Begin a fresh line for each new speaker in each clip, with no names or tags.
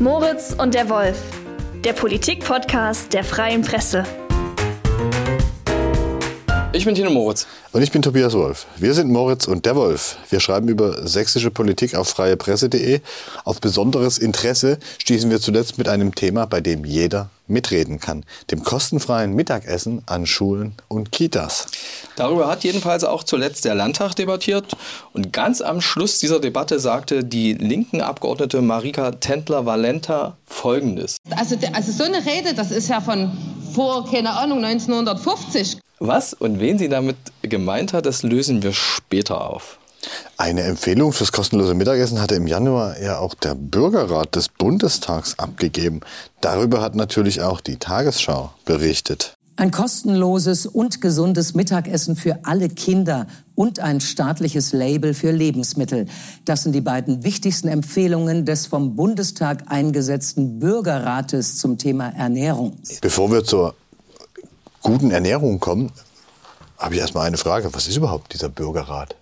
Moritz und der Wolf, der Politik-Podcast der Freien Presse.
Ich bin Tino Moritz.
Und ich bin Tobias Wolf. Wir sind Moritz und der Wolf. Wir schreiben über sächsische Politik auf freiepresse.de. Auf besonderes Interesse stießen wir zuletzt mit einem Thema, bei dem jeder mitreden kann. Dem kostenfreien Mittagessen an Schulen und Kitas.
Darüber hat jedenfalls auch zuletzt der Landtag debattiert. Und ganz am Schluss dieser Debatte sagte die linken Abgeordnete Marika Tendler-Valenta Folgendes.
Also, also so eine Rede, das ist ja von vor, keine Ahnung, 1950.
Was und wen sie damit gemeint hat, das lösen wir später auf.
Eine Empfehlung fürs kostenlose Mittagessen hatte im Januar ja auch der Bürgerrat des Bundestags abgegeben. Darüber hat natürlich auch die Tagesschau berichtet.
Ein kostenloses und gesundes Mittagessen für alle Kinder und ein staatliches Label für Lebensmittel. Das sind die beiden wichtigsten Empfehlungen des vom Bundestag eingesetzten Bürgerrates zum Thema Ernährung.
Bevor wir zur guten Ernährung kommen, habe ich erstmal eine Frage. Was ist überhaupt dieser Bürgerrat?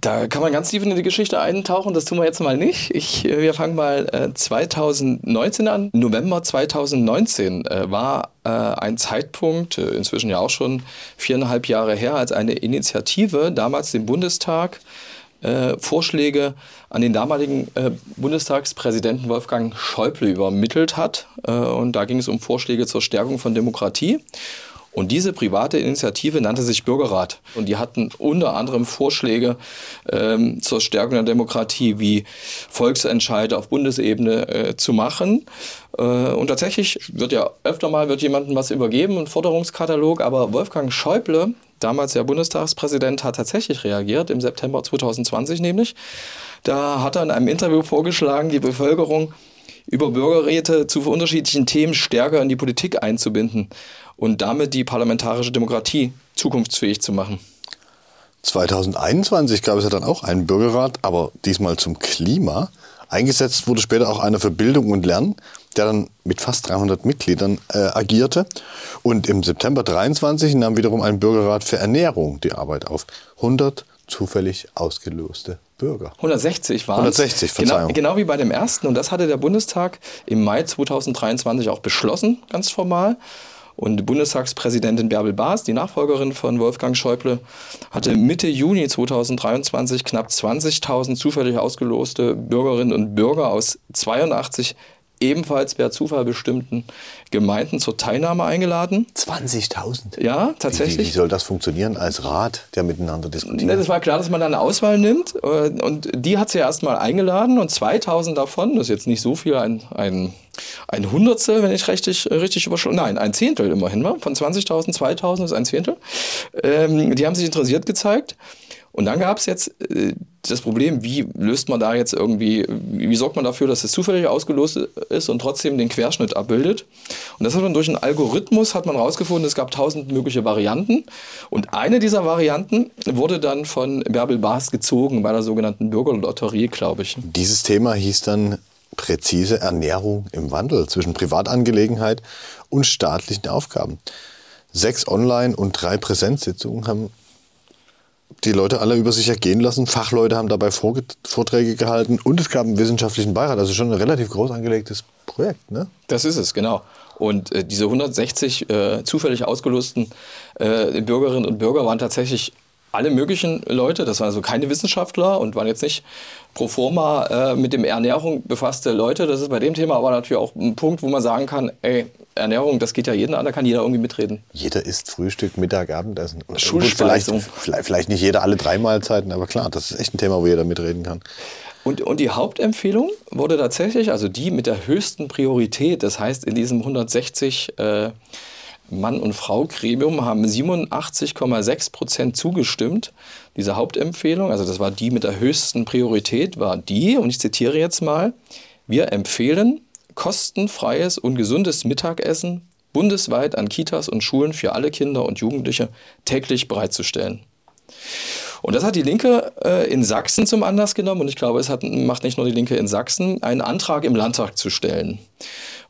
Da kann man ganz tief in die Geschichte eintauchen, das tun wir jetzt mal nicht. Ich, äh, wir fangen mal äh, 2019 an. November 2019 äh, war äh, ein Zeitpunkt, äh, inzwischen ja auch schon viereinhalb Jahre her, als eine Initiative damals dem Bundestag äh, Vorschläge an den damaligen Bundestagspräsidenten Wolfgang Schäuble übermittelt hat. und da ging es um Vorschläge zur Stärkung von Demokratie. Und diese private Initiative nannte sich Bürgerrat. Und die hatten unter anderem Vorschläge ähm, zur Stärkung der Demokratie, wie Volksentscheide auf Bundesebene äh, zu machen. Äh, und tatsächlich wird ja öfter mal wird jemandem was übergeben, ein Forderungskatalog. Aber Wolfgang Schäuble, damals der Bundestagspräsident, hat tatsächlich reagiert, im September 2020 nämlich. Da hat er in einem Interview vorgeschlagen, die Bevölkerung über Bürgerräte zu unterschiedlichen Themen stärker in die Politik einzubinden und damit die parlamentarische Demokratie zukunftsfähig zu machen.
2021 gab es ja dann auch einen Bürgerrat, aber diesmal zum Klima. Eingesetzt wurde später auch einer für Bildung und Lernen, der dann mit fast 300 Mitgliedern äh, agierte. Und im September 23 nahm wiederum ein Bürgerrat für Ernährung die Arbeit auf. 100 zufällig ausgeloste Bürger.
160 waren
160, Verzeihung.
Genau, genau wie bei dem ersten. Und das hatte der Bundestag im Mai 2023 auch beschlossen, ganz formal. Und Bundestagspräsidentin Bärbel Baas, die Nachfolgerin von Wolfgang Schäuble, hatte Mitte Juni 2023 knapp 20.000 zufällig ausgeloste Bürgerinnen und Bürger aus 82 ebenfalls per Zufall bestimmten Gemeinden zur Teilnahme eingeladen.
20.000?
Ja, tatsächlich. Wie,
wie, soll das funktionieren als Rat, der miteinander diskutiert?
Das war klar, dass man da eine Auswahl nimmt. Äh, und die hat sie erstmal eingeladen und 2000 davon, das ist jetzt nicht so viel, ein, ein, ein Hundertstel, wenn ich richtig, richtig überschlage, nein, ein Zehntel immerhin von 20.000, 2000 ist ein Zehntel. Ähm, die haben sich interessiert gezeigt. Und dann gab es jetzt äh, das Problem, wie löst man da jetzt irgendwie, wie sorgt man dafür, dass es zufällig ausgelost ist und trotzdem den Querschnitt abbildet. Und das hat man durch einen Algorithmus hat man rausgefunden, es gab tausend mögliche Varianten. Und eine dieser Varianten wurde dann von Bärbel Baas gezogen bei der sogenannten Bürgerlotterie, glaube ich.
Dieses Thema hieß dann präzise Ernährung im Wandel zwischen Privatangelegenheit und staatlichen Aufgaben. Sechs Online- und drei Präsenzsitzungen haben die Leute alle über sich ergehen lassen. Fachleute haben dabei Vorträge gehalten und es gab einen wissenschaftlichen Beirat. Also schon ein relativ groß angelegtes Projekt. Ne?
Das ist es, genau. Und äh, diese 160 äh, zufällig ausgelosten äh, Bürgerinnen und Bürger waren tatsächlich alle möglichen Leute. Das waren also keine Wissenschaftler und waren jetzt nicht pro forma äh, mit dem Ernährung befasste Leute. Das ist bei dem Thema aber natürlich auch ein Punkt, wo man sagen kann, ey, Ernährung, das geht ja jeden an, da kann jeder irgendwie mitreden.
Jeder isst Frühstück, Mittag, Abendessen.
Schulspeisung.
Vielleicht, vielleicht nicht jeder alle drei Mahlzeiten, aber klar, das ist echt ein Thema, wo jeder mitreden kann.
Und, und die Hauptempfehlung wurde tatsächlich, also die mit der höchsten Priorität, das heißt in diesem 160 äh, Mann- und Frau-Gremium haben 87,6 Prozent zugestimmt. Diese Hauptempfehlung, also das war die mit der höchsten Priorität, war die, und ich zitiere jetzt mal, wir empfehlen kostenfreies und gesundes Mittagessen bundesweit an Kitas und Schulen für alle Kinder und Jugendliche täglich bereitzustellen. Und das hat die Linke äh, in Sachsen zum Anlass genommen und ich glaube, es hat, macht nicht nur die Linke in Sachsen, einen Antrag im Landtag zu stellen.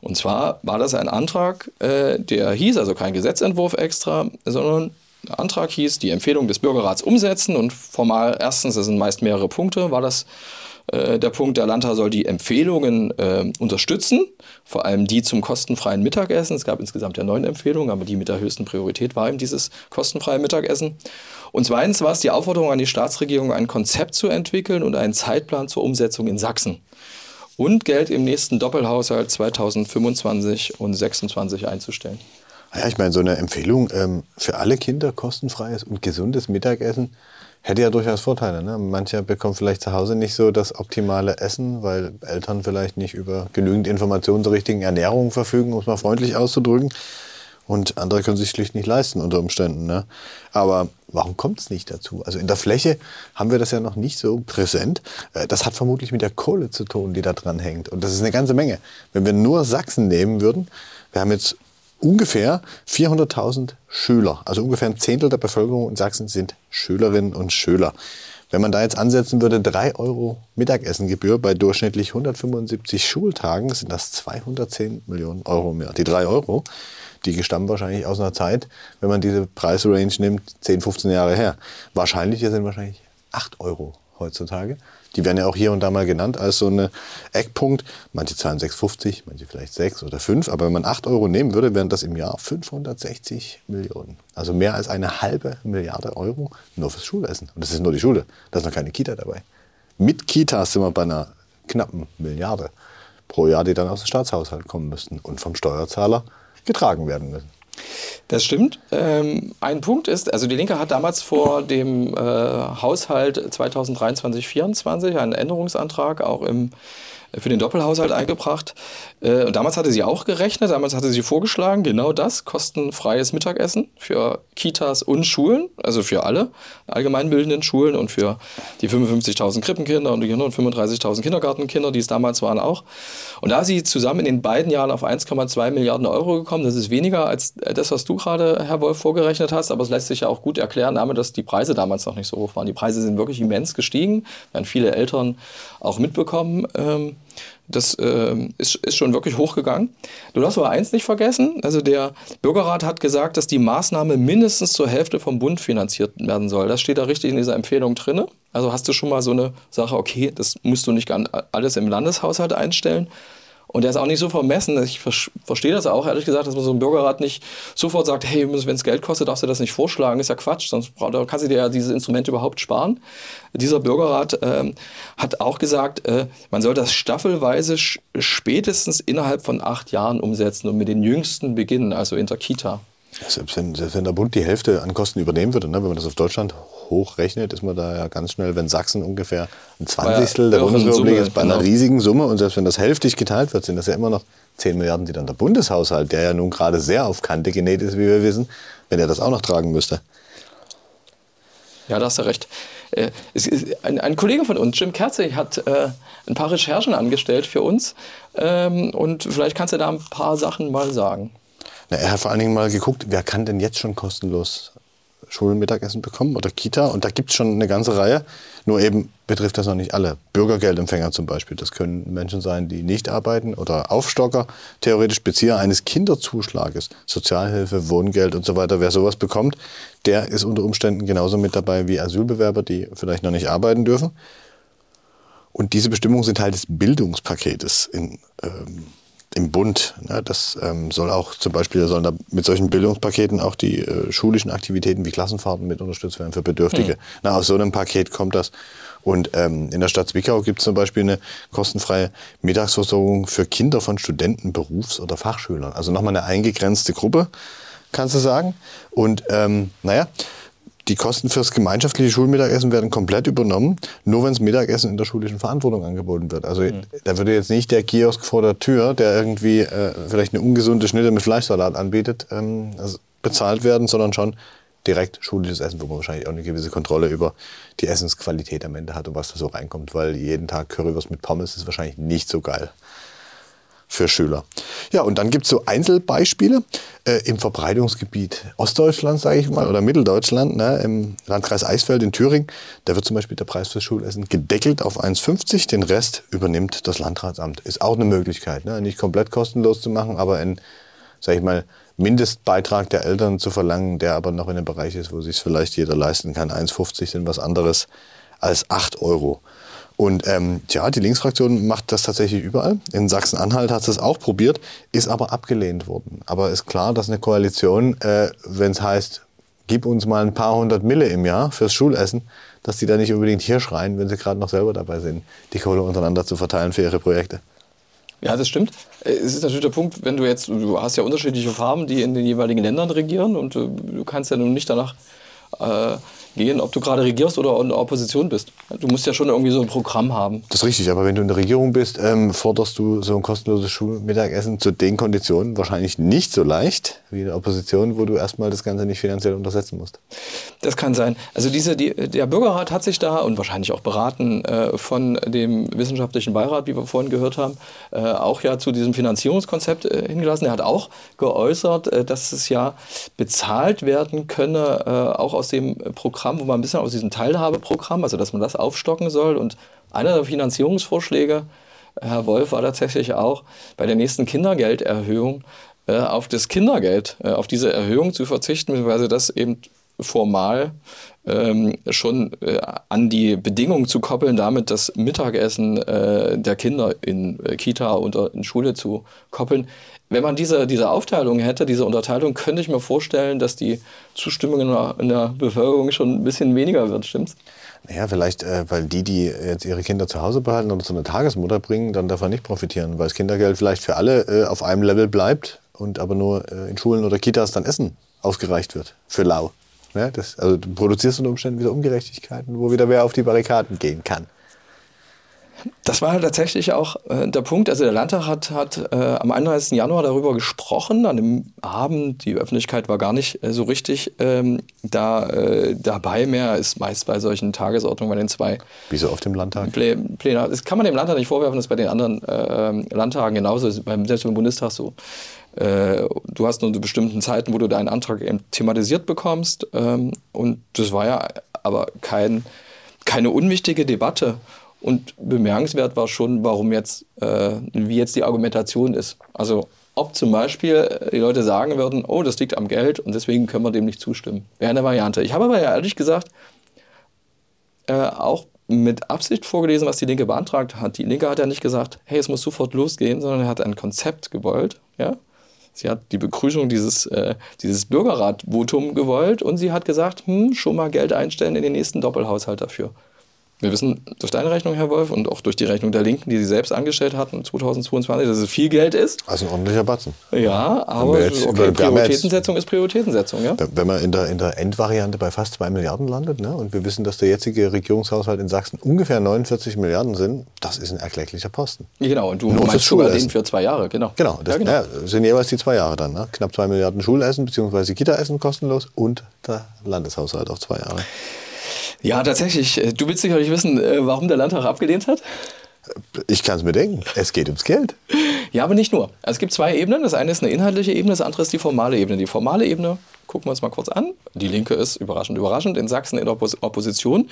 Und zwar war das ein Antrag, äh, der hieß, also kein Gesetzentwurf extra, sondern der Antrag hieß, die Empfehlung des Bürgerrats umsetzen und formal erstens, das sind meist mehrere Punkte, war das Äh, der Punkt, der Landtag soll die Empfehlungen äh, unterstützen, vor allem die zum kostenfreien Mittagessen. Es gab insgesamt ja neun Empfehlungen, aber die mit der höchsten Priorität war eben dieses kostenfreie Mittagessen. Und zweitens war es die Aufforderung an die Staatsregierung, ein Konzept zu entwickeln und einen Zeitplan zur Umsetzung in Sachsen. Und Geld im nächsten Doppelhaushalt 2025 und 2026 einzustellen.
Ja, ich meine, so eine Empfehlung ähm, für alle Kinder kostenfreies und gesundes Mittagessen hätte ja durchaus Vorteile. Ne? Mancher bekommt vielleicht zu Hause nicht so das optimale Essen, weil Eltern vielleicht nicht über genügend Informationen zur richtigen Ernährung verfügen, um es mal freundlich auszudrücken. Und andere können sich schlicht nicht leisten unter Umständen. Ne? Aber warum kommt es nicht dazu? Also in der Fläche haben wir das ja noch nicht so präsent. Äh, das hat vermutlich mit der Kohle zu tun, die da dran hängt. Und das ist eine ganze Menge. Wenn wir nur Sachsen nehmen würden, wir haben jetzt ungefähr 400.000 Schüler. Also ungefähr ein Zehntel der Bevölkerung in Sachsen sind Schülerinnen und Schüler. Wenn man da jetzt ansetzen würde, 3 Euro Mittagessengebühr bei durchschnittlich 175 Schultagen, sind das 210 Millionen Euro mehr. Die 3 Euro, die stammen wahrscheinlich aus einer Zeit, wenn man diese Preisrange nimmt, 10, 15 Jahre her. Wahrscheinlicher sind wahrscheinlich 8 Euro heutzutage. Die werden ja auch hier und da mal genannt als so ein Eckpunkt. Manche zahlen 6,50, manche vielleicht 6 oder 5. Aber wenn man 8 Euro nehmen würde, wären das im Jahr 560 Millionen. Also mehr als eine halbe Milliarde Euro nur fürs Schulessen. Und das ist nur die Schule. Da ist noch keine Kita dabei. Mit Kitas sind wir bei einer knappen Milliarde pro Jahr, die dann aus dem Staatshaushalt kommen müssten und vom Steuerzahler getragen werden müssen.
Das stimmt. Ähm, ein Punkt ist, also die Linke hat damals vor dem äh, Haushalt 2023-24 einen Änderungsantrag auch im für den Doppelhaushalt eingebracht. Äh, und damals hatte sie auch gerechnet, damals hatte sie vorgeschlagen, genau das, kostenfreies Mittagessen für Kitas und Schulen, also für alle allgemeinbildenden Schulen und für die 55.000 Krippenkinder und die 135.000 Kindergartenkinder, die es damals waren, auch. Und da ist sie zusammen in den beiden Jahren auf 1,2 Milliarden Euro gekommen. Das ist weniger als das, was du gerade, Herr Wolf, vorgerechnet hast, aber es lässt sich ja auch gut erklären, damit, dass die Preise damals noch nicht so hoch waren. Die Preise sind wirklich immens gestiegen, werden viele Eltern auch mitbekommen. Ähm, das äh, ist, ist schon wirklich hochgegangen. Du darfst aber eins nicht vergessen. Also der Bürgerrat hat gesagt, dass die Maßnahme mindestens zur Hälfte vom Bund finanziert werden soll. Das steht da richtig in dieser Empfehlung drin. Also hast du schon mal so eine Sache, okay, das musst du nicht alles im Landeshaushalt einstellen, und der ist auch nicht so vermessen. Ich verstehe das auch, ehrlich gesagt, dass man so ein Bürgerrat nicht sofort sagt, hey, wenn es Geld kostet, darfst du das nicht vorschlagen. Ist ja Quatsch, sonst kannst du dir ja dieses Instrument überhaupt sparen. Dieser Bürgerrat ähm, hat auch gesagt, äh, man soll das staffelweise spätestens innerhalb von acht Jahren umsetzen und mit den Jüngsten beginnen, also in der Kita.
Selbst wenn, selbst wenn der Bund die Hälfte an Kosten übernehmen würde, ne, wenn man das auf Deutschland hochrechnet, ist man da ja ganz schnell, wenn Sachsen ungefähr ein Zwanzigstel der Bundesrepublik ist, bei einer genau. riesigen Summe. Und selbst wenn das hälftig geteilt wird, sind das ja immer noch 10 Milliarden, die dann der Bundeshaushalt, der ja nun gerade sehr auf Kante genäht ist, wie wir wissen, wenn er das auch noch tragen müsste.
Ja, da hast du recht. Äh, ein, ein, Kollege von uns, Jim Kerzig, hat äh, ein paar Recherchen angestellt für uns. Ähm, und vielleicht kannst du da ein paar Sachen mal sagen.
Na, er hat vor allen Dingen mal geguckt, wer kann denn jetzt schon kostenlos Schulmittagessen bekommen oder Kita. Und da gibt es schon eine ganze Reihe. Nur eben betrifft das noch nicht alle. Bürgergeldempfänger zum Beispiel. Das können Menschen sein, die nicht arbeiten oder Aufstocker, theoretisch Bezieher eines Kinderzuschlages, Sozialhilfe, Wohngeld und so weiter. Wer sowas bekommt, der ist unter Umständen genauso mit dabei wie Asylbewerber, die vielleicht noch nicht arbeiten dürfen. Und diese Bestimmungen sind Teil des Bildungspaketes in ähm, im Bund. Ne, das ähm, soll auch zum Beispiel sollen da mit solchen Bildungspaketen auch die äh, schulischen Aktivitäten wie Klassenfahrten mit unterstützt werden für Bedürftige. Mhm. Na, aus so einem Paket kommt das. Und ähm, in der Stadt Zwickau gibt es zum Beispiel eine kostenfreie Mittagsversorgung für Kinder von Studenten, Berufs- oder Fachschülern. Also nochmal eine eingegrenzte Gruppe, kannst du sagen. Und ähm, naja, die Kosten fürs gemeinschaftliche Schulmittagessen werden komplett übernommen, nur wenn das Mittagessen in der schulischen Verantwortung angeboten wird. Also mhm. da würde jetzt nicht der Kiosk vor der Tür, der irgendwie äh, vielleicht eine ungesunde Schnitte mit Fleischsalat anbietet, ähm, also bezahlt werden, sondern schon direkt schulisches Essen, wo man wahrscheinlich auch eine gewisse Kontrolle über die Essensqualität am Ende hat und was da so reinkommt, weil jeden Tag Currywurst mit Pommes ist wahrscheinlich nicht so geil für Schüler. Ja, und dann gibt es so Einzelbeispiele äh, im Verbreitungsgebiet Ostdeutschland, sage ich mal, oder Mitteldeutschland, ne, im Landkreis Eisfeld in Thüringen. Da wird zum Beispiel der Preis fürs Schulessen gedeckelt auf 1,50. Den Rest übernimmt das Landratsamt. Ist auch eine Möglichkeit, ne, nicht komplett kostenlos zu machen, aber ein, sage ich mal, Mindestbeitrag der Eltern zu verlangen, der aber noch in einem Bereich ist, wo sich vielleicht jeder leisten kann. 1,50 sind was anderes als 8 Euro. Und ähm, ja, die Linksfraktion macht das tatsächlich überall. In Sachsen-Anhalt hat es auch probiert, ist aber abgelehnt worden. Aber ist klar, dass eine Koalition, äh, wenn es heißt, gib uns mal ein paar hundert Mille im Jahr fürs Schulessen, dass die da nicht unbedingt hier schreien, wenn sie gerade noch selber dabei sind, die Kohle untereinander zu verteilen für ihre Projekte.
Ja, das stimmt. Es ist natürlich der Punkt, wenn du jetzt, du hast ja unterschiedliche Farben, die in den jeweiligen Ländern regieren und äh, du kannst ja nun nicht danach äh, gehen, ob du gerade regierst oder in der Opposition bist. Du musst ja schon irgendwie so ein Programm haben.
Das ist richtig, aber wenn du in der Regierung bist, ähm, forderst du so ein kostenloses Schulmittagessen zu den Konditionen wahrscheinlich nicht so leicht wie in der Opposition, wo du erstmal das Ganze nicht finanziell untersetzen musst.
Das kann sein. Also diese, die, der Bürgerrat hat sich da und wahrscheinlich auch beraten äh, von dem wissenschaftlichen Beirat, wie wir vorhin gehört haben, äh, auch ja zu diesem Finanzierungskonzept äh, hingelassen. Er hat auch geäußert, äh, dass es ja bezahlt werden könne, äh, auch aus dem Programm Programm, wo man ein bisschen aus diesem Teilhabeprogramm, also dass man das aufstocken soll. Und einer der Finanzierungsvorschläge, Herr Wolf, war tatsächlich auch bei der nächsten Kindergelderhöhung äh, auf das Kindergeld, äh, auf diese Erhöhung zu verzichten, beziehungsweise das eben formal ähm, schon äh, an die Bedingungen zu koppeln, damit das Mittagessen äh, der Kinder in äh, Kita und in Schule zu koppeln. Wenn man diese, diese Aufteilung hätte, diese Unterteilung, könnte ich mir vorstellen, dass die Zustimmung in der, in der Bevölkerung schon ein bisschen weniger wird, stimmt's?
Naja, vielleicht, äh, weil die, die jetzt ihre Kinder zu Hause behalten oder zu einer Tagesmutter bringen, dann davon nicht profitieren, weil das Kindergeld vielleicht für alle äh, auf einem Level bleibt und aber nur äh, in Schulen oder Kitas dann Essen ausgereicht wird für lau. Ja, das, also du produzierst unter Umständen wieder Ungerechtigkeiten, wo wieder wer auf die Barrikaden gehen kann.
Das war tatsächlich auch äh, der Punkt. Also der Landtag hat, hat äh, am 31. Januar darüber gesprochen, an dem Abend. Die Öffentlichkeit war gar nicht äh, so richtig ähm, da, äh, dabei mehr. Ist meist bei solchen Tagesordnungen bei den zwei.
Wieso auf dem Landtag?
Plä Pläne. Das kann man dem Landtag nicht vorwerfen, das ist bei den anderen äh, Landtagen genauso, beim, selbst beim Bundestag so. Äh, du hast nur zu bestimmten Zeiten, wo du deinen Antrag thematisiert bekommst. Ähm, und das war ja aber kein, keine unwichtige Debatte. Und bemerkenswert war schon, warum jetzt, äh, wie jetzt die Argumentation ist. Also ob zum Beispiel die Leute sagen würden, oh, das liegt am Geld und deswegen können wir dem nicht zustimmen. Wäre eine Variante. Ich habe aber ja ehrlich gesagt äh, auch mit Absicht vorgelesen, was die Linke beantragt hat. Die Linke hat ja nicht gesagt, hey, es muss sofort losgehen, sondern er hat ein Konzept gewollt. Ja? Sie hat die Begrüßung dieses, äh, dieses Bürgerrat-Votum gewollt und sie hat gesagt, hm, schon mal Geld einstellen in den nächsten Doppelhaushalt dafür. Wir wissen durch deine Rechnung, Herr Wolf, und auch durch die Rechnung der Linken, die sie selbst angestellt hatten 2022, dass es viel Geld ist.
Also ein ordentlicher Batzen.
Ja, aber jetzt, okay, Prioritätensetzung ist Prioritätensetzung. Ja?
Wenn man in der, in der Endvariante bei fast 2 Milliarden landet, ne, und wir wissen, dass der jetzige Regierungshaushalt in Sachsen ungefähr 49 Milliarden sind, das ist ein erklecklicher Posten.
Genau, und du Nur meinst sogar den für zwei Jahre, genau.
Genau, das ja, genau. Ja, sind jeweils die zwei Jahre dann. Ne? Knapp 2 Milliarden Schulessen bzw. Kita-Essen kostenlos und der Landeshaushalt auf zwei Jahre.
Ja, tatsächlich. Äh, du willst sicherlich wissen, äh, warum der Landtag abgelehnt hat?
Ich kann es mir denken. Es geht ums Geld.
Ja, aber nicht nur. Es gibt zwei Ebenen. Das eine ist eine inhaltliche Ebene, das andere ist die formale Ebene. Die formale Ebene gucken wir uns mal kurz an. Die Linke ist überraschend, überraschend in Sachsen in der Opposition.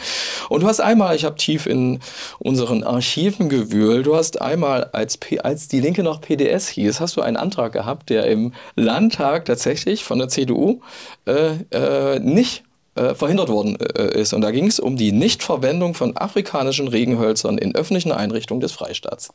Und du hast einmal, ich habe tief in unseren Archiven gewühlt, du hast einmal, als, P als die Linke noch PDS hieß, hast du einen Antrag gehabt, der im Landtag tatsächlich von der CDU äh, äh, nicht äh, verhindert worden äh, ist. Und da ging es um die Nichtverwendung von afrikanischen Regenhölzern in öffentlichen Einrichtungen des Freistaats.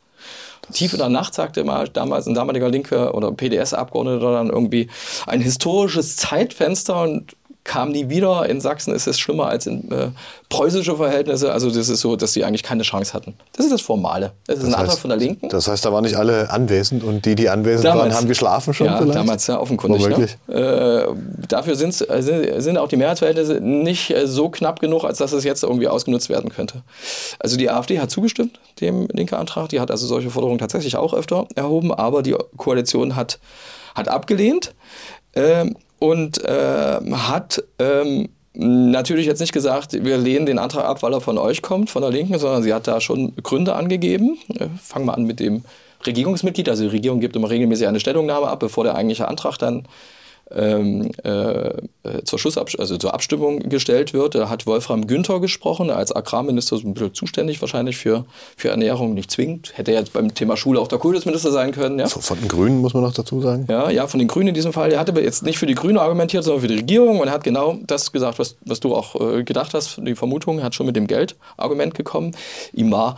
Das Tief in der Nacht sagte mal damals ein damaliger Linke oder PDS-Abgeordneter dann irgendwie ein historisches Zeitfenster und kam nie wieder. In Sachsen ist es schlimmer als in äh, preußische Verhältnisse. Also das ist so, dass sie eigentlich keine Chance hatten. Das ist das Formale. Das ist das ein heißt, Antrag von der Linken.
Das heißt, da waren nicht alle anwesend und die, die anwesend damals, waren, haben geschlafen schon
ja, vielleicht? damals ja offenkundig. Ne? Äh, dafür sind, äh, sind auch die Mehrheitsverhältnisse nicht äh, so knapp genug, als dass es jetzt irgendwie ausgenutzt werden könnte. Also die AfD hat zugestimmt, dem linken Antrag. Die hat also solche Forderungen tatsächlich auch öfter erhoben, aber die Koalition hat, hat abgelehnt. Ähm, und äh, hat ähm, natürlich jetzt nicht gesagt, wir lehnen den Antrag ab, weil er von euch kommt, von der Linken, sondern sie hat da schon Gründe angegeben. Äh, fangen wir an mit dem Regierungsmitglied. Also die Regierung gibt immer regelmäßig eine Stellungnahme ab, bevor der eigentliche Antrag dann ähm, äh, zur, Schussab also zur Abstimmung gestellt wird. Da hat Wolfram Günther gesprochen, als Agrarminister so ein bisschen zuständig wahrscheinlich für, für Ernährung, nicht zwingend. Hätte jetzt beim Thema Schule auch der Kultusminister sein können. Ja?
Von den Grünen muss man noch dazu sagen.
Ja, ja, von den Grünen in diesem Fall. Er hat aber jetzt nicht für die Grünen argumentiert, sondern für die Regierung und er hat genau das gesagt, was, was du auch äh, gedacht hast, die Vermutung, er hat schon mit dem Geldargument gekommen. Ihm war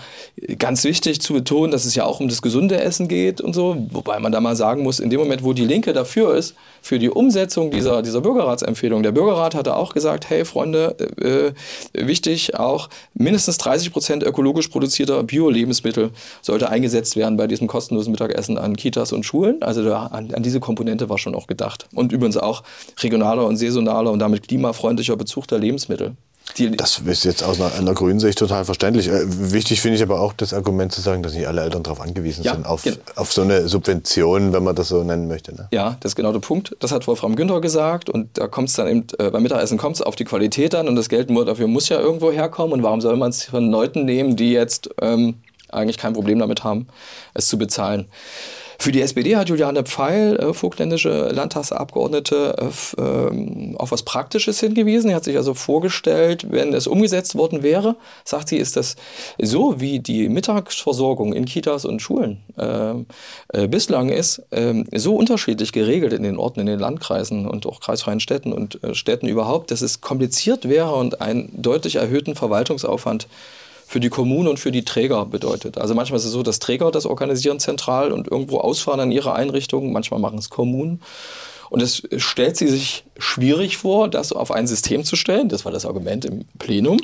ganz wichtig zu betonen, dass es ja auch um das gesunde Essen geht und so, wobei man da mal sagen muss, in dem Moment, wo die Linke dafür ist, für die Umsetzung dieser, dieser Bürgerratsempfehlung, der Bürgerrat hatte auch gesagt, hey Freunde, äh, wichtig auch, mindestens 30 Prozent ökologisch produzierter Bio-Lebensmittel sollte eingesetzt werden bei diesem kostenlosen Mittagessen an Kitas und Schulen. Also da, an, an diese Komponente war schon auch gedacht. Und übrigens auch regionaler und saisonaler und damit klimafreundlicher Bezug der Lebensmittel.
Die das ist jetzt aus einer, einer grünen Sicht total verständlich. Äh, wichtig finde ich aber auch das Argument zu sagen, dass nicht alle Eltern darauf angewiesen ja, sind, auf, auf so eine Subvention, wenn man das so nennen möchte. Ne?
Ja, das ist genau der Punkt. Das hat Wolfram Günther gesagt und da kommt es dann eben, äh, beim Mittagessen kommt es auf die Qualität an und das Geld nur dafür muss ja irgendwo herkommen und warum soll man es von Leuten nehmen, die jetzt ähm, eigentlich kein Problem damit haben, es zu bezahlen. Für die SPD hat Juliane Pfeil, äh, vogtländische Landtagsabgeordnete, äh, äh, auf was Praktisches hingewiesen. Sie hat sich also vorgestellt, wenn es umgesetzt worden wäre, sagt sie, ist das so, wie die Mittagsversorgung in Kitas und Schulen ähm, äh, bislang ist, ähm, so unterschiedlich geregelt in den Orten, in den Landkreisen und auch kreisfreien Städten und äh, Städten überhaupt, dass es kompliziert wäre und einen deutlich erhöhten Verwaltungsaufwand für die Kommune und für die Träger bedeutet. Also manchmal ist es so, dass Träger das organisieren zentral und irgendwo ausfahren an ihre Einrichtungen, manchmal machen es Kommunen. Und es stellt sie sich schwierig vor, das auf ein System zu stellen. Das war das Argument im Plenum.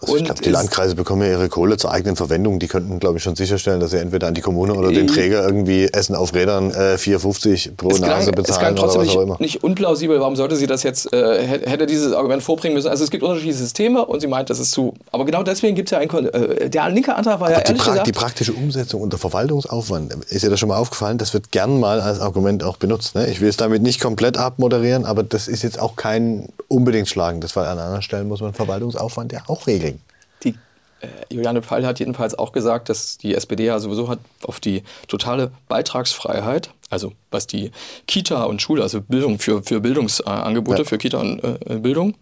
Also ich glaube, die Landkreise bekommen ja ihre Kohle zur eigenen Verwendung. Die könnten, glaube ich, schon sicherstellen, dass sie entweder an die Kommune oder den Träger irgendwie Essen auf Rädern äh, 4,50 pro Nase bezahlen es klang
trotzdem oder was auch immer. Nicht, nicht unplausibel. Warum sollte sie das jetzt, äh, hätte dieses Argument vorbringen müssen? Also es gibt unterschiedliche Systeme und sie meint, das ist zu. Aber genau deswegen gibt es ja ein. Äh, der linke Antrag war Aber ja
ehrlich
die, pra gesagt,
die praktische Umsetzung unter Verwaltungsaufwand, ist dir das schon mal aufgefallen? Das wird gern mal als Argument auch benutzt. Ne? Ich will es damit nicht komplett abmoderieren, aber das ist jetzt auch kein kein unbedingt schlagendes, weil an anderen Stellen muss man Verwaltungsaufwand ja auch regeln.
Die äh, Juliane Pfeil hat jedenfalls auch gesagt, dass die SPD ja sowieso hat auf die totale Beitragsfreiheit, also was die Kita und Schule, also Bildung für, für Bildungsangebote ja. für Kita und äh, Bildung,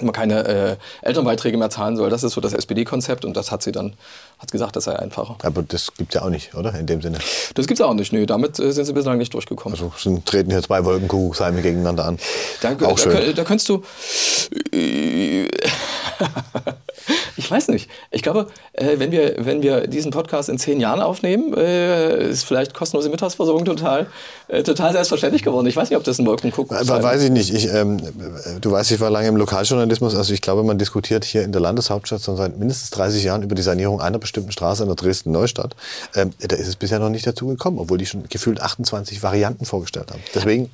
man keine äh, Elternbeiträge mehr zahlen soll. Das ist so das SPD-Konzept und das hat sie dann hat gesagt, das sei einfacher.
Aber das gibt es ja auch nicht, oder? In dem Sinne.
Das gibt es auch nicht. Nö, damit äh, sind sie bislang nicht durchgekommen.
Also sind, treten hier zwei Wolkenkuckucksheime gegeneinander an.
Da, auch da, schön. Da, da könntest du. Ich weiß nicht. Ich glaube, äh, wenn, wir, wenn wir diesen Podcast in zehn Jahren aufnehmen, äh, ist vielleicht kostenlose Mittagsversorgung total, total selbstverständlich geworden. Ich weiß nicht, ob das ein Wolkenkuckuck ist.
Weiß ich nicht. Ich, ähm, du weißt, ich war lange im Lokaljournalismus. Also ich glaube, man diskutiert hier in der Landeshauptstadt schon seit mindestens 30 Jahren über die Sanierung einer bestimmten Straße in der Dresden-Neustadt. Ähm, da ist es bisher noch nicht dazu gekommen, obwohl die schon gefühlt 28 Varianten vorgestellt haben. Deswegen,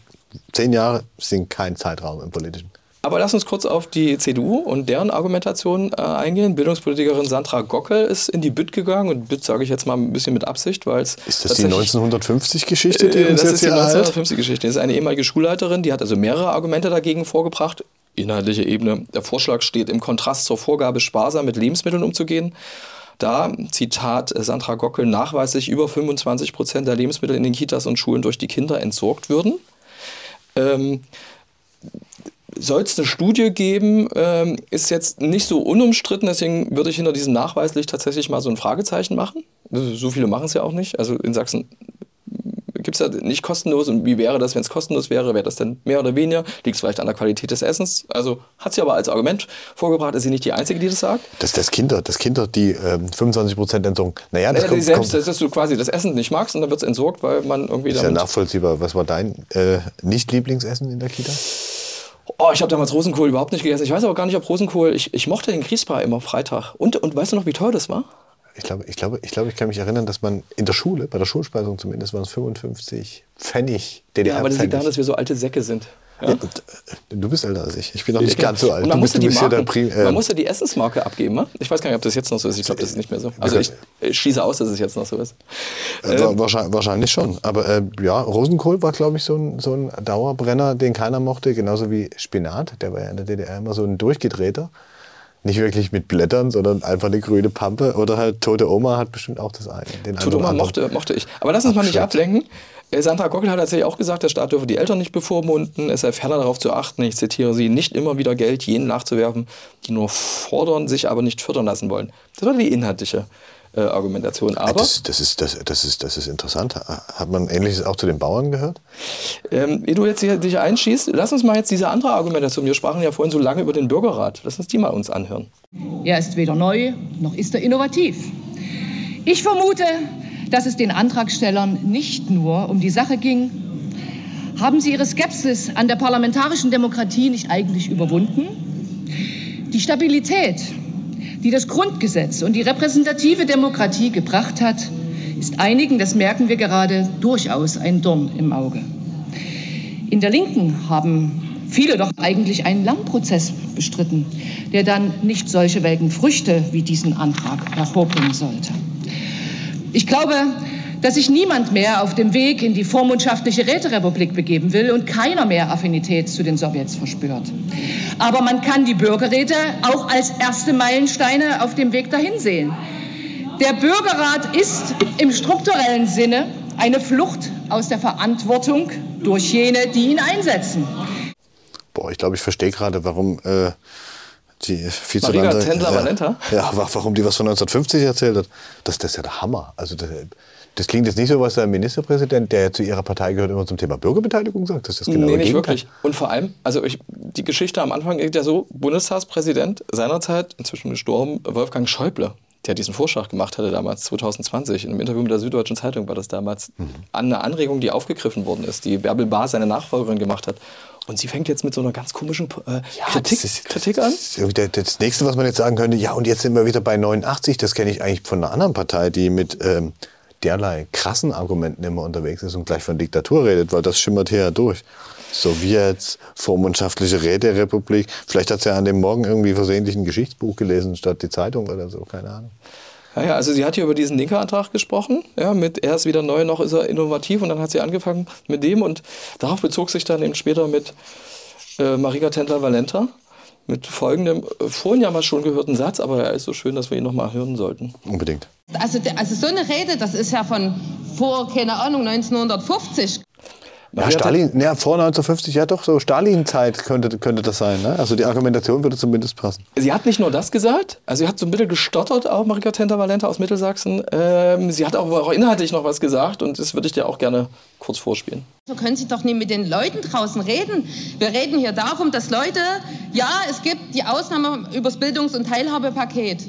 zehn Jahre sind kein Zeitraum im Politischen.
Aber lass uns kurz auf die CDU und deren Argumentation äh, eingehen. Bildungspolitikerin Sandra Gockel ist in die Bütt gegangen und Bütt sage ich jetzt mal ein bisschen mit Absicht, weil es
ist das die 1950-Geschichte, die
äh, uns das jetzt ist die 1950-Geschichte. Das ist eine ehemalige Schulleiterin, die hat also mehrere Argumente dagegen vorgebracht. Inhaltliche Ebene. Der Vorschlag steht im Kontrast zur Vorgabe, sparsam mit Lebensmitteln umzugehen. Da, Zitat Sandra Gockel, nachweislich über 25 Prozent der Lebensmittel in den Kitas und Schulen durch die Kinder entsorgt würden. Ähm, soll es eine Studie geben, ähm, ist jetzt nicht so unumstritten, deswegen würde ich hinter diesem nachweislich tatsächlich mal so ein Fragezeichen machen. So viele machen es ja auch nicht. Also in Sachsen gibt es ja nicht kostenlos. Und wie wäre das, wenn es kostenlos wäre? Wäre das denn mehr oder weniger? Liegt es vielleicht an der Qualität des Essens? Also hat sie aber als Argument vorgebracht, ist sie nicht die Einzige, die das sagt?
Dass das Kinder, dass Kinder die ähm, 25 Prozent entsorgen.
Naja, das naja, kommt, selbst, kommt, dass du quasi das Essen nicht magst und dann wird es entsorgt, weil man irgendwie.
Ist ja nachvollziehbar. Was war dein äh, Nicht-Lieblingsessen in der Kita?
Oh, ich habe damals Rosenkohl überhaupt nicht gegessen. Ich weiß aber gar nicht, ob Rosenkohl. Ich, ich mochte den Grießbrei immer Freitag. Und, und weißt du noch, wie teuer das war?
Ich glaube, ich, glaube, ich, glaube, ich kann mich erinnern, dass man in der Schule, bei der Schulspeisung zumindest, waren es 55 Pfennig
DDR. Ja, aber das liegt daran, dass wir so alte Säcke sind. Ja? Ja,
äh, du bist älter als ich. Ich bin noch nicht ganz so alt.
man, musste die, Marken, äh man musste die Essensmarke abgeben. Ne? Ich weiß gar nicht, ob das jetzt noch so ist. Ich glaube, das ist nicht mehr so. Also ich, ich schließe aus, dass es jetzt noch so ist.
Äh, ähm, wahrscheinlich, wahrscheinlich, schon. Aber äh, ja, Rosenkohl war, glaube ich, so ein, so ein Dauerbrenner, den keiner mochte. Genauso wie Spinat. Der war ja in der DDR immer so ein Durchgedrehter. Nicht wirklich mit Blättern, sondern einfach eine grüne Pampe. Oder halt Tote Oma hat bestimmt auch das eine.
Tote Oma mochte, mochte ich. Aber lass uns mal nicht ablenken. Sandra Gockel hat tatsächlich auch gesagt, der Staat dürfe die Eltern nicht bevormunden. Es sei ferner darauf zu achten, ich zitiere sie, nicht immer wieder Geld jenen nachzuwerfen, die nur fordern, sich aber nicht fördern lassen wollen. Das war die inhaltliche äh, Argumentation. Aber
das, das, ist, das, das, ist, das ist interessant. Hat man Ähnliches auch zu den Bauern gehört?
Ähm, ehe du jetzt hier, dich einschießt, lass uns mal jetzt diese andere Argumentation. Wir sprachen ja vorhin so lange über den Bürgerrat. Lass uns die mal uns anhören.
Er ist weder neu, noch ist er innovativ. Ich vermute, dass es den Antragstellern nicht nur um die Sache ging, haben sie ihre Skepsis an der parlamentarischen Demokratie nicht eigentlich überwunden? Die Stabilität, die das Grundgesetz und die repräsentative Demokratie gebracht hat, ist einigen, das merken wir gerade, durchaus ein Dorn im Auge. In der Linken haben viele doch eigentlich einen Lernprozess bestritten, der dann nicht solche welken Früchte wie diesen Antrag hervorbringen sollte. Ich glaube, dass sich niemand mehr auf dem Weg in die vormundschaftliche Räterepublik begeben will und keiner mehr Affinität zu den Sowjets verspürt. Aber man kann die Bürgerräte auch als erste Meilensteine auf dem Weg dahin sehen. Der Bürgerrat ist im strukturellen Sinne eine Flucht aus der Verantwortung durch jene, die ihn einsetzen.
Boah, ich glaube, ich verstehe gerade, warum äh, die
Vizelandre, Tendler-Valenta?
Ja, ja, warum die was von 1950 erzählt hat. Das, das ist ja der Hammer. Also das, das klingt jetzt nicht so, was der Ministerpräsident, der zu Ihrer Partei gehört, immer zum Thema Bürgerbeteiligung sagt. Das ist das genau
nee, nicht wirklich. Und vor allem, also ich, die Geschichte am Anfang geht ja so, Bundestagspräsident seinerzeit, inzwischen gestorben, Wolfgang Schäuble, der diesen Vorschlag gemacht hatte damals, 2020, in einem Interview mit der Süddeutschen Zeitung war das damals, mhm. an eine Anregung, die aufgegriffen worden ist, die Bärbel Bahr, seine Nachfolgerin, gemacht hat. Und sie fängt jetzt mit so einer ganz komischen äh, ja, Kritik, ist, Kritik, an.
Das, das, nächste, was man jetzt sagen könnte, ja, und jetzt sind wir wieder bei 89, das kenne ich eigentlich von einer anderen Partei, die mit ähm, derlei krassen Argumenten immer unterwegs ist und gleich von Diktatur redet, weil das schimmert hier ja durch. Sowjets, vormundschaftliche Räterepublik. Vielleicht hat sie ja an dem Morgen irgendwie versehentlich ein Geschichtsbuch gelesen statt die Zeitung oder so, keine Ahnung.
Ja, ja, also sie hat hier über diesen Linke-Antrag gesprochen, ja, mit er ist wieder neu, noch ist er innovativ und dann hat sie angefangen mit dem und darauf bezog sich dann eben später mit äh, Marika Tendler-Valenta mit folgendem, äh, vorhin ja mal schon gehörten Satz, aber er ist so schön, dass wir ihn noch mal hören sollten.
Unbedingt.
Also, also so eine Rede, das ist ja von vor, keine Ahnung, 1950.
Ja, Stalin, ja, vor 1950, ja doch, so Stalin-Zeit könnte, könnte das sein. Ne? Also die Argumentation würde zumindest passen.
Sie hat nicht nur das gesagt, also sie hat so ein bisschen gestottert, auch Marika Tenta-Valenta aus Mittelsachsen. Ähm, sie hat auch, auch inhaltlich noch was gesagt und das würde ich dir auch gerne kurz vorspielen.
So können Sie doch nicht mit den Leuten draußen reden. Wir reden hier darum, dass Leute, ja, es gibt die Ausnahme übers Bildungs- und Teilhabepaket.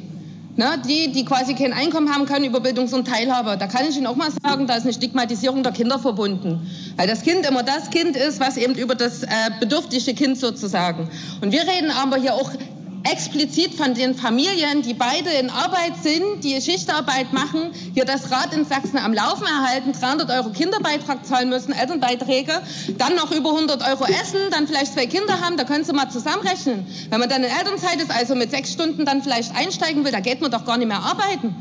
Ne, die, die quasi kein Einkommen haben können über Bildungs- und Teilhabe. Da kann ich Ihnen auch mal sagen, da ist eine Stigmatisierung der Kinder verbunden. Weil das Kind immer das Kind ist, was eben über das äh, bedürftige Kind sozusagen. Und wir reden aber hier auch explizit von den Familien, die beide in Arbeit sind, die Schichtarbeit machen, hier das Rad in Sachsen am Laufen erhalten, 300 Euro Kinderbeitrag zahlen müssen, Elternbeiträge, dann noch über 100 Euro essen, dann vielleicht zwei Kinder haben, da können Sie mal zusammenrechnen. Wenn man dann in Elternzeit ist, also mit sechs Stunden dann vielleicht einsteigen will, da geht man doch gar nicht mehr arbeiten.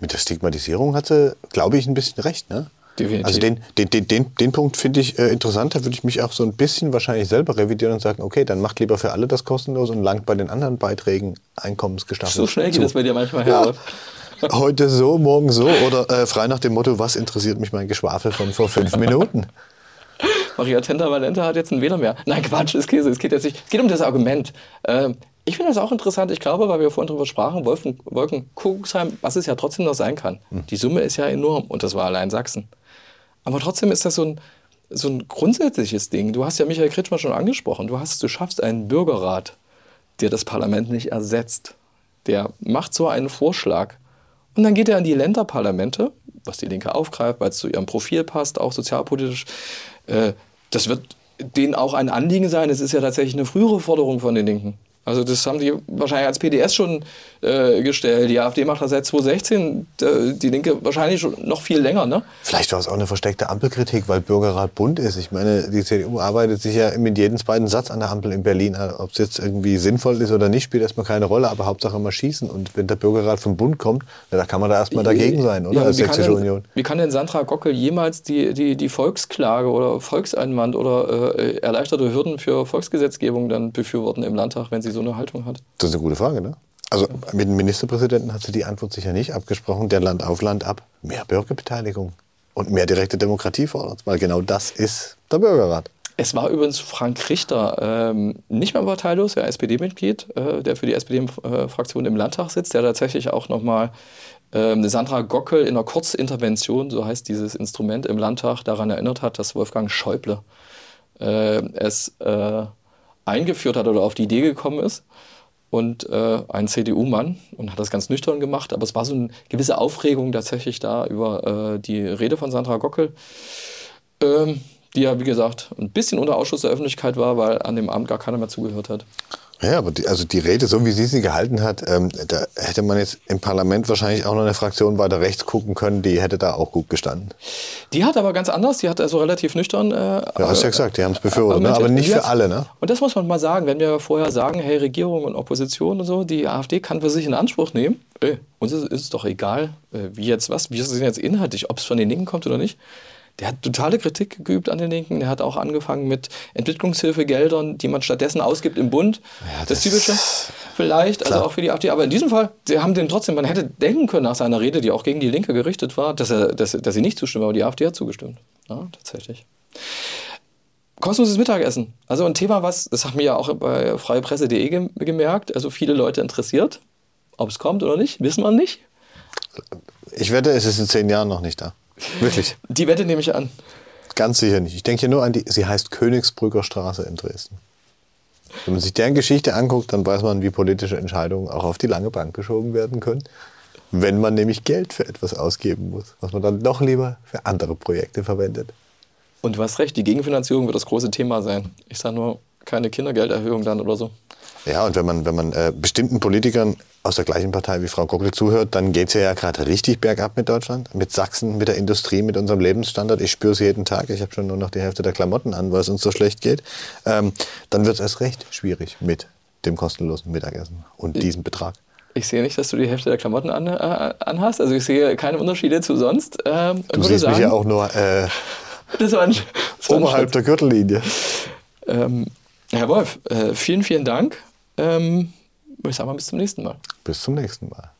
Mit der Stigmatisierung hat sie, glaube ich, ein bisschen recht, ne? Definitiv. Also den, den, den, den, den Punkt finde ich äh, interessant. Da würde ich mich auch so ein bisschen wahrscheinlich selber revidieren und sagen, okay, dann macht lieber für alle das kostenlos und langt bei den anderen Beiträgen einkommensgestaffelt.
So schnell geht das bei dir manchmal her.
Ja. Heute so, morgen so oder äh, frei nach dem Motto, was interessiert mich mein Geschwafel von vor fünf Minuten?
Maria Tenta Valenta hat jetzt einen Wähler mehr. Nein, Quatsch, ist Käse. Es geht jetzt nicht. Es geht um das Argument. Ähm, ich finde das auch interessant. Ich glaube, weil wir vorhin darüber sprachen, Wolken, Wolken Kuckucksheim, was es ja trotzdem noch sein kann. Hm. Die Summe ist ja enorm und das war allein Sachsen. Aber trotzdem ist das so ein, so ein grundsätzliches Ding. Du hast ja Michael Kretschmer schon angesprochen. Du, hast, du schaffst einen Bürgerrat, der das Parlament nicht ersetzt. Der macht so einen Vorschlag. Und dann geht er an die Länderparlamente, was die Linke aufgreift, weil es zu ihrem Profil passt, auch sozialpolitisch. Äh, das wird denen auch ein Anliegen sein. Es ist ja tatsächlich eine frühere Forderung von den Linken. Also das haben die wahrscheinlich als PDS schon äh, gestellt. Die AfD macht das seit 2016, die Linke wahrscheinlich schon noch viel länger. Ne?
Vielleicht war es auch eine versteckte Ampelkritik, weil Bürgerrat bunt ist. Ich meine, die CDU arbeitet sich ja mit jedem zweiten Satz an der Ampel in Berlin. Ob es jetzt irgendwie sinnvoll ist oder nicht, spielt erstmal keine Rolle, aber Hauptsache mal schießen. Und wenn der Bürgerrat vom Bund kommt, da kann man da erstmal dagegen sein, oder? Ja,
als Sächsische Union. Wie kann denn Sandra Gockel jemals die, die, die Volksklage oder Volkseinwand oder äh, erleichterte Hürden für Volksgesetzgebung dann befürworten im Landtag, wenn sie so eine Haltung hat?
Das ist eine gute Frage, ne? Also mit dem Ministerpräsidenten hat sie die Antwort sicher nicht abgesprochen, der Land auf Land ab. Mehr Bürgerbeteiligung. und mehr direkte Demokratie fordert, weil genau das ist der Bürgerrat.
Es war übrigens Frank Richter, ähm, nicht mehr parteilos, ja, SPD-Mitglied, äh, der für die SPD-Fraktion im Landtag sitzt, der tatsächlich auch nochmal ähm, Sandra Gockel in einer Kurzintervention, so heißt dieses Instrument im Landtag, daran erinnert hat, dass Wolfgang Schäuble äh, es äh, eingeführt hat oder auf die Idee gekommen ist. Und äh, ein CDU-Mann und hat das ganz nüchtern gemacht, aber es war so eine gewisse Aufregung tatsächlich da über äh, die Rede von Sandra Gockel. Ähm, die ja, wie gesagt, ein bisschen unter Ausschuss der Öffentlichkeit war, weil an dem Abend gar keiner mehr zugehört hat.
Ja, aber die, also die Rede, so wie sie sie gehalten hat, ähm, da hätte man jetzt im Parlament wahrscheinlich auch noch eine Fraktion weiter rechts gucken können, die hätte da auch gut gestanden.
Die hat aber ganz anders, die hat also relativ nüchtern. Äh,
ja, hast ja gesagt, die haben es befürwortet, ne? aber nicht für alle. Ne?
Und das muss man mal sagen, wenn wir vorher sagen, hey, Regierung und Opposition und so, die AfD kann für sich in Anspruch nehmen, ey, uns ist, ist es doch egal, äh, wie jetzt was, wir sind jetzt inhaltlich, ob es von den Linken kommt oder nicht. Der hat totale Kritik geübt an den Linken. Der hat auch angefangen mit Entwicklungshilfegeldern, die man stattdessen ausgibt im Bund. Ja, das, das Typische vielleicht, also klar. also auch für die AfD. Aber in diesem Fall, sie haben den trotzdem, man hätte denken können nach seiner Rede, die auch gegen die Linke gerichtet war, dass, er, dass, dass sie nicht zustimmen, aber die AfD hat zugestimmt. Ja, tatsächlich. Kostenloses Mittagessen. Also ein Thema, was, das haben wir ja auch bei freiepresse.de gemerkt, also viele Leute interessiert. Ob es kommt oder nicht, wissen wir nicht.
Ich wette, es ist in zehn Jahren noch nicht da. Wirklich?
Die Wette nehme ich an.
Ganz sicher nicht. Ich denke hier nur an die, sie heißt Königsbrücker Straße in Dresden. Wenn man sich deren Geschichte anguckt, dann weiß man, wie politische Entscheidungen auch auf die lange Bank geschoben werden können. Wenn man nämlich Geld für etwas ausgeben muss, was man dann doch lieber für andere Projekte verwendet.
Und du hast recht, die Gegenfinanzierung wird das große Thema sein. Ich sage nur, keine Kindergelderhöhung dann oder so.
Ja, und wenn man, wenn man äh, bestimmten Politikern aus der gleichen Partei wie Frau Gockel zuhört, dann geht es ja, ja gerade richtig bergab mit Deutschland, mit Sachsen, mit der Industrie, mit unserem Lebensstandard. Ich spüre es jeden Tag. Ich habe schon nur noch die Hälfte der Klamotten an, weil es uns so schlecht geht. Ähm, dann wird es erst recht schwierig mit dem kostenlosen Mittagessen und ich, diesem Betrag.
Ich sehe nicht, dass du die Hälfte der Klamotten an, äh, anhast. Also ich sehe keine Unterschiede zu sonst.
Ähm, du siehst sagen, mich ja auch nur äh,
das war ein,
das war oberhalb der Gürtellinie.
Ähm, Herr Wolf, äh, vielen, vielen Dank. Ähm, ich sage mal bis zum nächsten Mal.
Bis zum nächsten Mal.